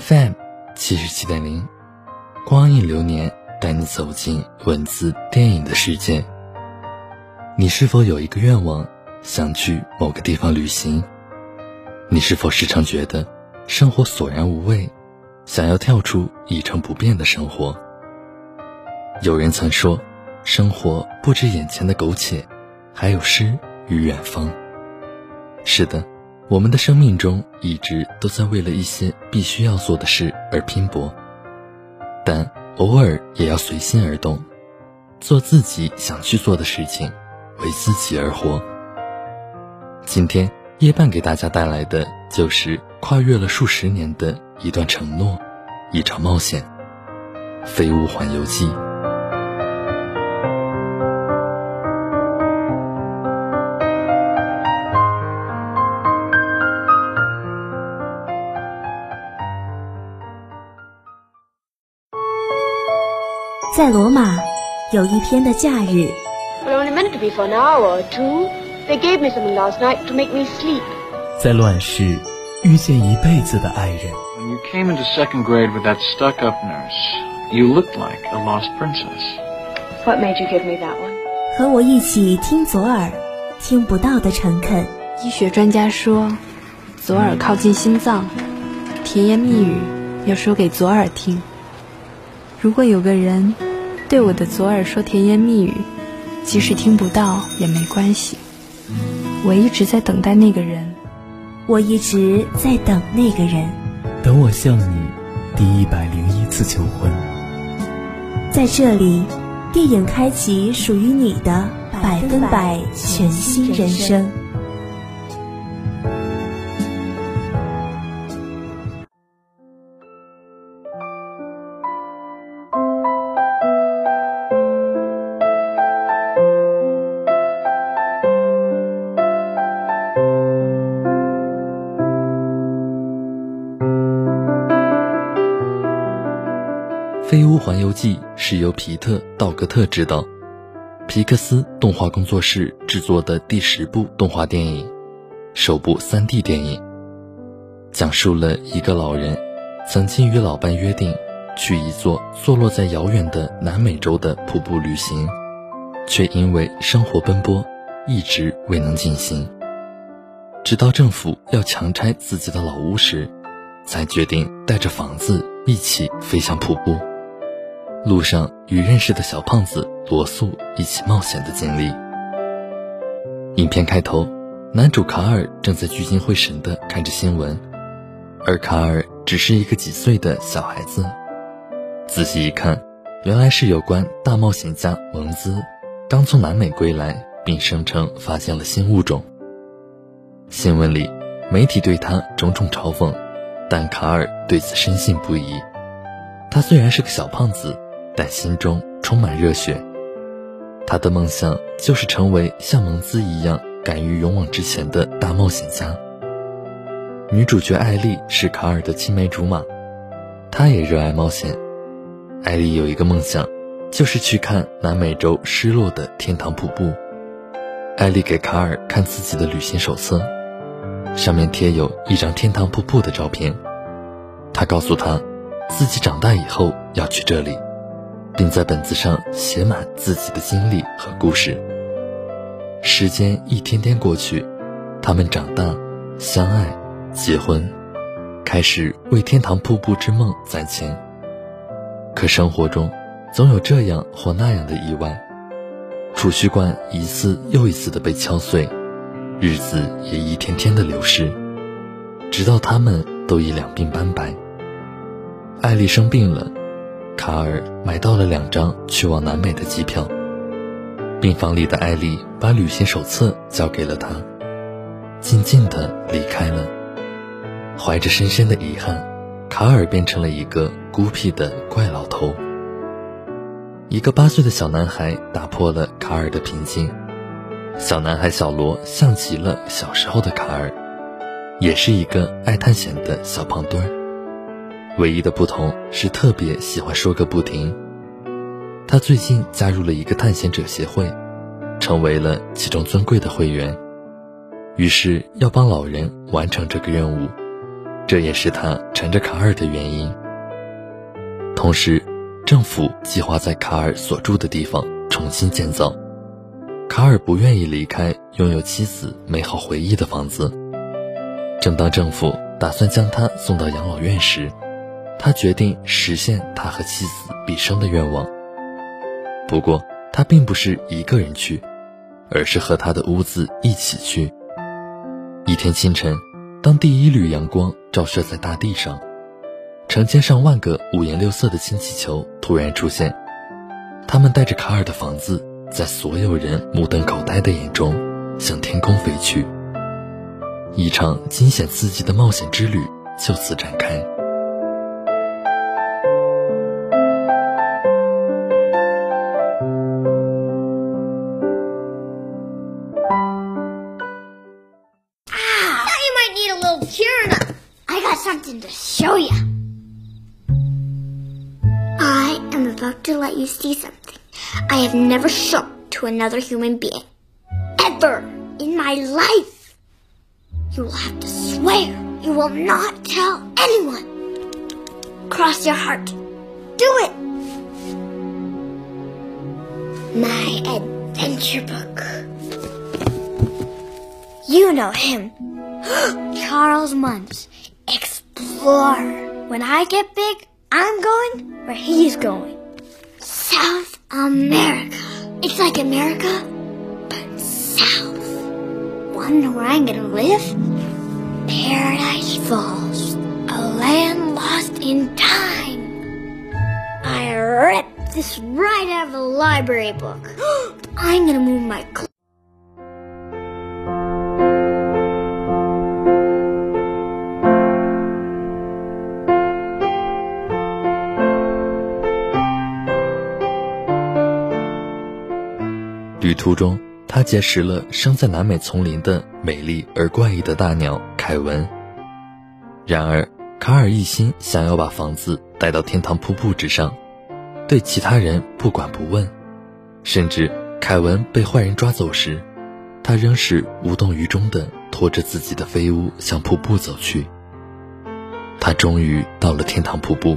FM 七十七点零。光影流年带你走进文字电影的世界。你是否有一个愿望，想去某个地方旅行？你是否时常觉得生活索然无味，想要跳出一成不变的生活？有人曾说，生活不止眼前的苟且，还有诗与远方。是的，我们的生命中一直都在为了一些必须要做的事而拼搏。但偶尔也要随心而动，做自己想去做的事情，为自己而活。今天夜半给大家带来的就是跨越了数十年的一段承诺，一场冒险，《飞屋环游记》。在罗马，有一天的假日。在乱世，遇见一辈子的爱人。和我一起听左耳，听不到的诚恳。医学专家说，左耳靠近心脏，甜言蜜语要说给左耳听。如果有个人。对我的左耳说甜言蜜语，即使听不到也没关系。我一直在等待那个人，我一直在等那个人，等我向你第一百零一次求婚。在这里，电影开启属于你的百分百全新人生。《飞屋环游记》是由皮特·道格特执导，皮克斯动画工作室制作的第十部动画电影，首部 3D 电影，讲述了一个老人曾经与老伴约定去一座坐落在遥远的南美洲的瀑布旅行，却因为生活奔波，一直未能进行。直到政府要强拆自己的老屋时，才决定带着房子一起飞向瀑布。路上与认识的小胖子罗素一起冒险的经历。影片开头，男主卡尔正在聚精会神地看着新闻，而卡尔只是一个几岁的小孩子。仔细一看，原来是有关大冒险家蒙兹刚从南美归来，并声称发现了新物种。新闻里，媒体对他种种嘲讽，但卡尔对此深信不疑。他虽然是个小胖子。但心中充满热血，他的梦想就是成为像蒙兹一样敢于勇往直前的大冒险家。女主角艾丽是卡尔的青梅竹马，她也热爱冒险。艾丽有一个梦想，就是去看南美洲失落的天堂瀑布。艾丽给卡尔看自己的旅行手册，上面贴有一张天堂瀑布的照片，她告诉他，自己长大以后要去这里，并在本子上写满自己的经历和故事。时间一天天过去，他们长大，相爱，结婚，开始为天堂瀑布之梦攒钱。可生活中，总有这样或那样的意外，储蓄罐一次又一次的被敲碎，日子也一天天的流逝，直到他们都已两鬓斑白。艾丽生病了，卡尔买到了两张去往南美的机票。病房里的艾丽把旅行手册交给了他，静静的离开了。怀着深深的遗憾，卡尔变成了一个孤僻的怪老头。一个八岁的小男孩打破了卡尔的平静。小男孩小罗像极了小时候的卡尔，也是一个爱探险的小胖墩儿。唯一的不同是特别喜欢说个不停。他最近加入了一个探险者协会，成为了其中尊贵的会员，于是要帮老人完成这个任务，这也是他缠着卡尔的原因。同时，政府计划在卡尔所住的地方重新建造，卡尔不愿意离开拥有妻子美好回忆的房子。正当政府打算将他送到养老院时，他决定实现他和妻子毕生的愿望。不过，他并不是一个人去，而是和他的屋子一起去。一天清晨，当第一缕阳光照射在大地上，成千上万个五颜六色的氢气球突然出现，他们带着卡尔的房子，在所有人目瞪口呆的眼中向天空飞去。一场惊险刺激的冒险之旅就此展开。Something to show you. I am about to let you see something I have never shown to another human being. Ever in my life. You will have to swear you will not tell anyone. Cross your heart. Do it. My adventure book. You know him. Charles Munns explore. When I get big, I'm going where he's going. South America. It's like America, but south. Know where I'm gonna live? Paradise Falls. A land lost in time. I ripped this right out of a library book. I'm gonna move my 旅途中，他结识了生在南美丛林的美丽而怪异的大鸟凯文。然而，卡尔一心想要把房子带到天堂瀑布之上，对其他人不管不问，甚至凯文被坏人抓走时，他仍是无动于衷地拖着自己的飞屋向瀑布走去。他终于到了天堂瀑布，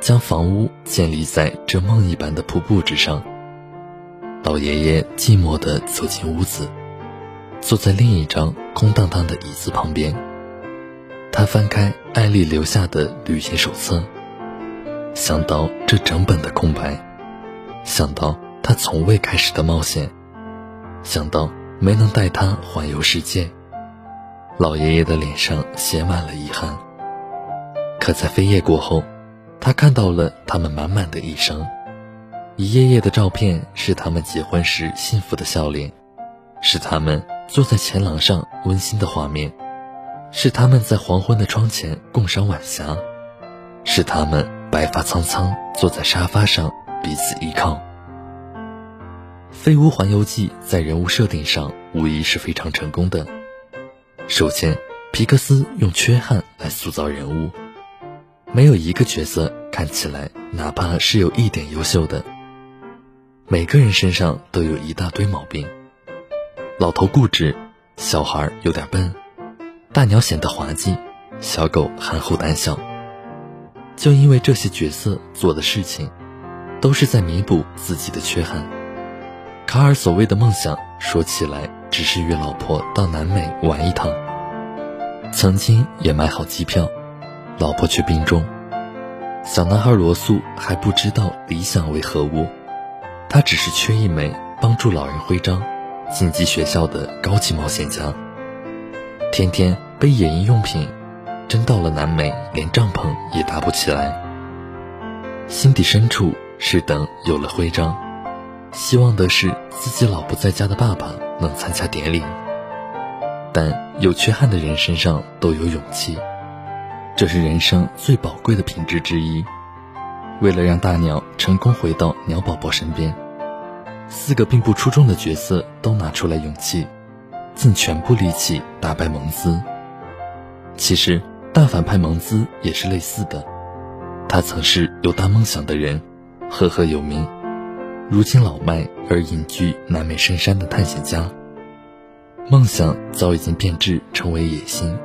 将房屋建立在这梦一般的瀑布之上。老爷爷寂寞地走进屋子，坐在另一张空荡荡的椅子旁边。他翻开艾丽留下的旅行手册，想到这整本的空白，想到他从未开始的冒险，想到没能带他环游世界，老爷爷的脸上写满了遗憾。可在飞页过后，他看到了他们满满的一生。一页页的照片是他们结婚时幸福的笑脸，是他们坐在前廊上温馨的画面，是他们在黄昏的窗前共赏晚霞，是他们白发苍苍坐在沙发上彼此依靠。《飞屋环游记》在人物设定上无疑是非常成功的。首先，皮克斯用缺憾来塑造人物，没有一个角色看起来哪怕是有一点优秀的。每个人身上都有一大堆毛病：老头固执，小孩有点笨，大鸟显得滑稽，小狗憨厚胆小，就因为这些角色做的事情，都是在弥补自己的缺憾。卡尔所谓的梦想，说起来只是与老婆到南美玩一趟。曾经也买好机票，老婆却病重。小男孩罗素还不知道理想为何物，他只是缺一枚帮助老人徽章、晋级学校的高级冒险家。天天背野营用品，真到了南美，连帐篷也搭不起来。心底深处是等有了徽章，希望的是自己老不在家的爸爸能参加典礼。但有缺憾的人身上都有勇气，这是人生最宝贵的品质之一。为了让大鸟成功回到鸟宝宝身边，四个并不出众的角色都拿出来勇气，尽全部力气打败蒙兹。其实大反派蒙兹也是类似的，他曾是有大梦想的人，赫赫有名，如今老迈而隐居南美深山的探险家。梦想早已经变质成为野心，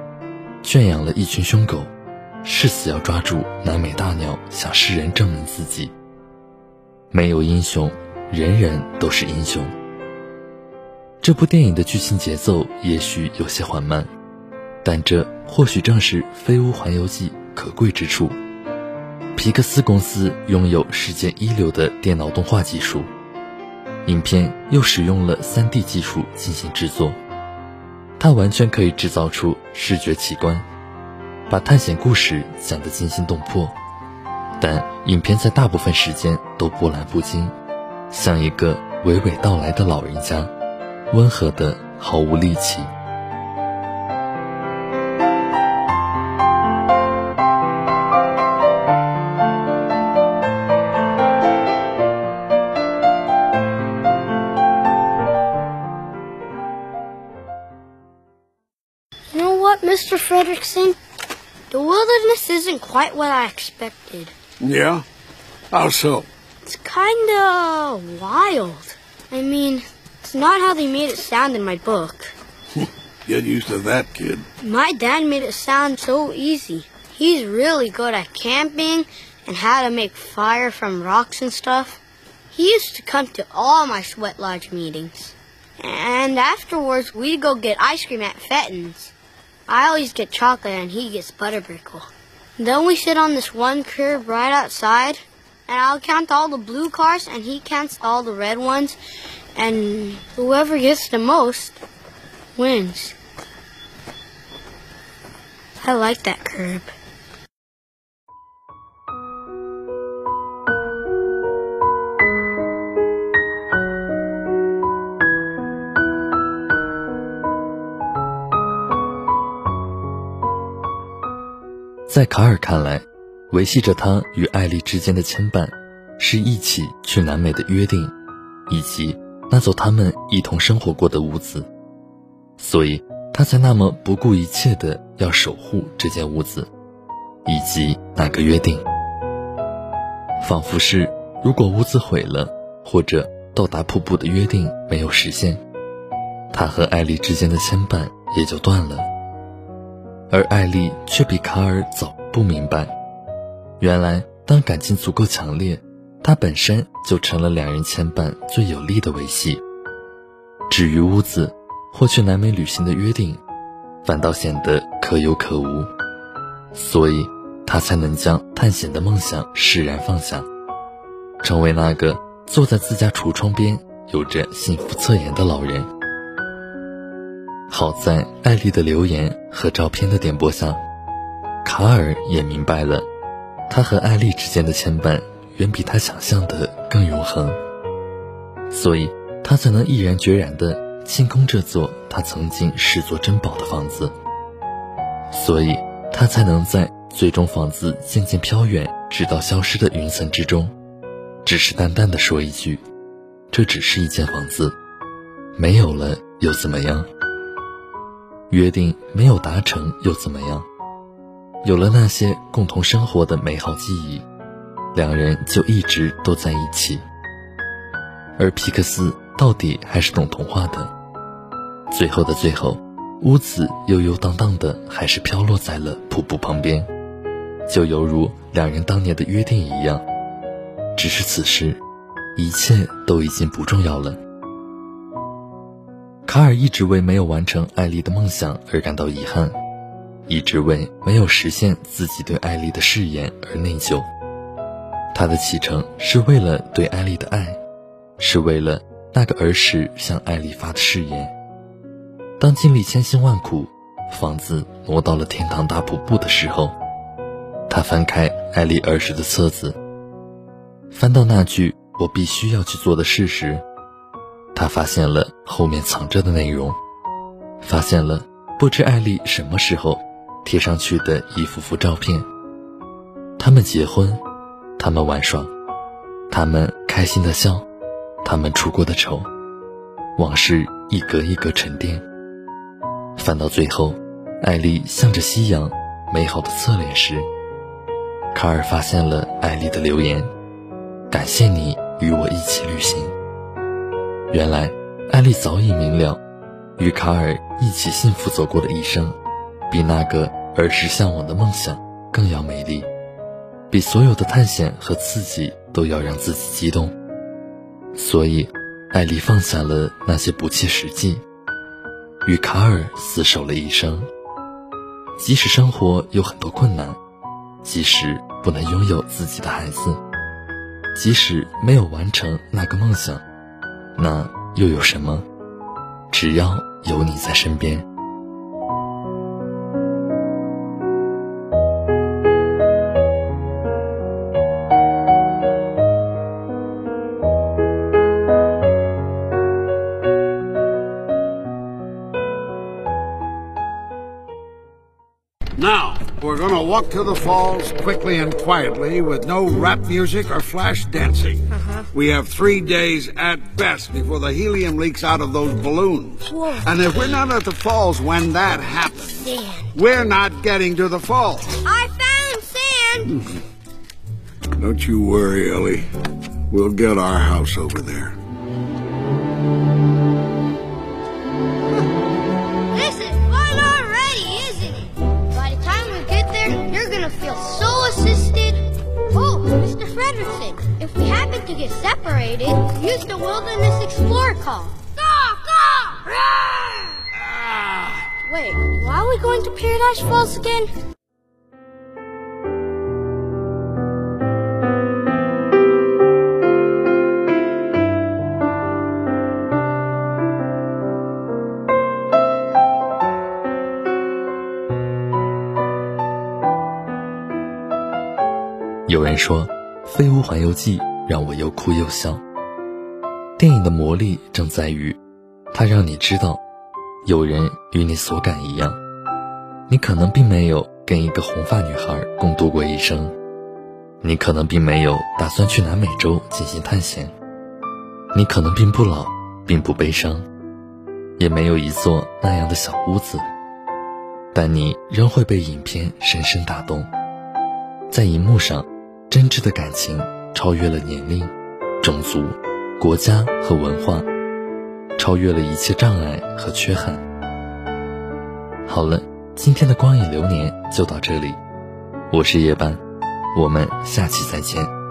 圈养了一群凶狗，誓死要抓住南美大鸟，向世人证明自己。没有英雄，人人都是英雄。这部电影的剧情节奏也许有些缓慢，但这或许正是《飞屋环游记》可贵之处。皮克斯公司拥有世界一流的电脑动画技术，影片又使用了 3D 技术进行制作。它完全可以制造出视觉奇观，把探险故事讲得惊心动魄，但影片在大部分时间都波澜不惊，像一个娓娓道来的老人家，温和的毫无力气。Mr. Fredrickson, the wilderness isn't quite what I expected. Yeah? How so? It's kinda wild. I mean, it's not how they made it sound in my book. Get used to that, kid. My dad made it sound so easy. He's really good at camping and how to make fire from rocks and stuff. He used to come to all my sweat lodge meetings. And afterwards, we'd go get ice cream at Fenton's. I always get chocolate and he gets butterbrickle. Then we sit on this one curb right outside and I'll count all the blue cars and he counts all the red ones and whoever gets the most wins. I like that curb. 在卡尔看来，维系着他与艾丽之间的牵绊，是一起去南美的约定，以及那座他们一同生活过的屋子，所以他才那么不顾一切的要守护这间屋子，以及那个约定。仿佛是，如果屋子毁了，或者到达瀑布的约定没有实现，他和艾丽之间的牵绊也就断了。而艾丽却比卡尔早不明白，原来当感情足够强烈，它本身就成了两人牵绊最有力的维系。至于屋子或去南美旅行的约定，反倒显得可有可无，所以他才能将探险的梦想释然放下，成为那个坐在自家橱窗边有着幸福侧颜的老人。好在艾丽的留言和照片的点拨下，卡尔也明白了，他和艾丽之间的牵绊远比他想象的更永恒，所以他才能毅然决然地清空这座他曾经视作珍宝的房子，所以他才能在最终房子渐渐飘远直到消失的云层之中，只是淡淡的说一句：“这只是一间房子，没有了又怎么样？”约定没有达成又怎么样？有了那些共同生活的美好记忆，两人就一直都在一起。而皮克斯到底还是懂童话的，最后的最后，屋子悠悠荡荡的还是飘落在了瀑布旁边，就犹如两人当年的约定一样，只是此时，一切都已经不重要了。卡尔一直为没有完成艾丽的梦想而感到遗憾，一直为没有实现自己对艾丽的誓言而内疚。他的启程是为了对艾丽的爱，是为了那个儿时向艾丽发的誓言。当经历千辛万苦，房子挪到了天堂大瀑布的时候，他翻开艾丽儿时的册子，翻到那句“我必须要去做的事”时，他发现了后面藏着的内容，发现了不知艾丽什么时候贴上去的一幅幅照片。他们结婚。他们玩耍，他们开心的笑，他们出过的丑，往事一格一格沉淀。翻到最后，艾丽向着夕阳美好的侧脸时，卡尔发现了艾丽的留言：“感谢你与我一起旅行。”原来，艾丽早已明了，与卡尔一起幸福走过的一生，比那个儿时向往的梦想更要美丽。比所有的探险和刺激都要让自己激动，所以，艾丽放下了那些不切实际，与卡尔厮守了一生。即使生活有很多困难，即使不能拥有自己的孩子，即使没有完成那个梦想，那又有什么？只要有你在身边。Now, we're gonna walk to the falls quickly and quietly with no rap music or flash dancing. We have three days at best before the helium leaks out of those balloons. Whoa. And if we're not at the falls when that happens, sand. we're not getting to the falls. I found sand! Don't you worry, Ellie. We'll get our house over there. get separated, use the Wilderness Explorer call. Go, go! Wait, why are we going to Paradise Falls again? 有人说。《飞屋环游记》 让我又哭又笑。电影的魔力正在于，它让你知道，有人与你所感一样。你可能并没有跟一个红发女孩共度过一生，你可能并没有打算去南美洲进行探险，你可能并不老，并不悲伤，也没有一座那样的小屋子，但你仍会被影片深深打动，在荧幕上。真挚的感情超越了年龄、种族、国家和文化，超越了一切障碍和缺憾。好了，今天的光影流年就到这里，我是夜班，我们下期再见。